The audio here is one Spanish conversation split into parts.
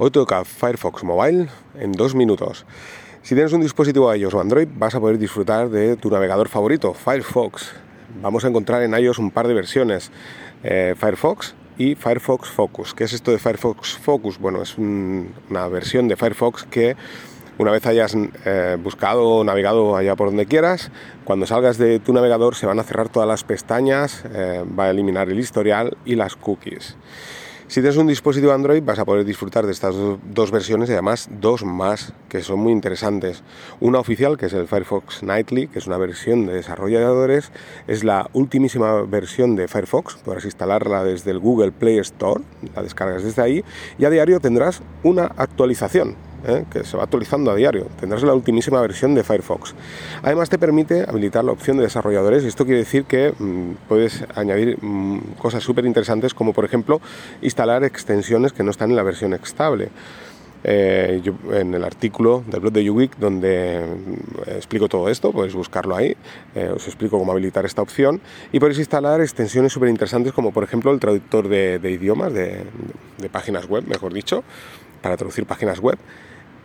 Hoy toca Firefox Mobile en dos minutos. Si tienes un dispositivo iOS o Android, vas a poder disfrutar de tu navegador favorito, Firefox. Vamos a encontrar en iOS un par de versiones, eh, Firefox y Firefox Focus. ¿Qué es esto de Firefox Focus? Bueno, es una versión de Firefox que una vez hayas eh, buscado o navegado allá por donde quieras, cuando salgas de tu navegador se van a cerrar todas las pestañas, eh, va a eliminar el historial y las cookies. Si tienes un dispositivo Android vas a poder disfrutar de estas dos versiones y además dos más que son muy interesantes. Una oficial que es el Firefox Nightly, que es una versión de desarrolladores, es la ultimísima versión de Firefox, podrás instalarla desde el Google Play Store, la descargas desde ahí y a diario tendrás una actualización ¿eh? que se va actualizando a diario. Tendrás la ultimísima versión de Firefox. Además te permite habilitar la opción de desarrolladores esto quiere decir que mm, puedes añadir mm, cosas súper interesantes como por ejemplo instalar extensiones que no están en la versión estable. Eh, en el artículo del blog de Uweek donde mm, explico todo esto, podéis buscarlo ahí, eh, os explico cómo habilitar esta opción y podéis instalar extensiones súper interesantes como por ejemplo el traductor de, idiomas, de, de, páginas web, mejor dicho, para traducir páginas web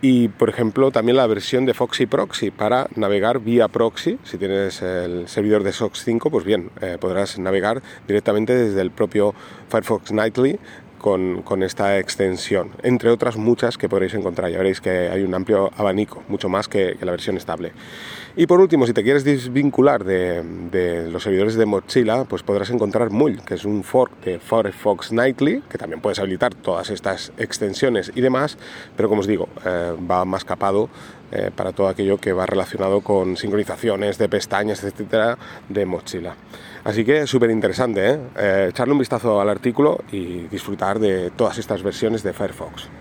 y por ejemplo también la versión de Foxy Proxy para navegar vía proxy. Si tienes el servidor de SOX 5, pues bien, eh, podrás navegar directamente desde el propio Firefox Nightly con, esta extensión, entre otras muchas que podréis encontrar. Ya veréis que hay un amplio abanico, mucho más que, la versión estable. Y por último, si te quieres desvincular de, los servidores de Mozilla, pues podrás encontrar Mul, que es un fork de Firefox Nightly, que también puedes habilitar todas estas extensiones y demás, pero como os digo, eh, va más capado eh, para todo aquello que va relacionado con sincronizaciones de pestañas, etcétera, de Mozilla. Así que súper interesante, ¿eh? ¿eh? echarle un vistazo al artículo y disfrutar de todas estas versiones de Firefox.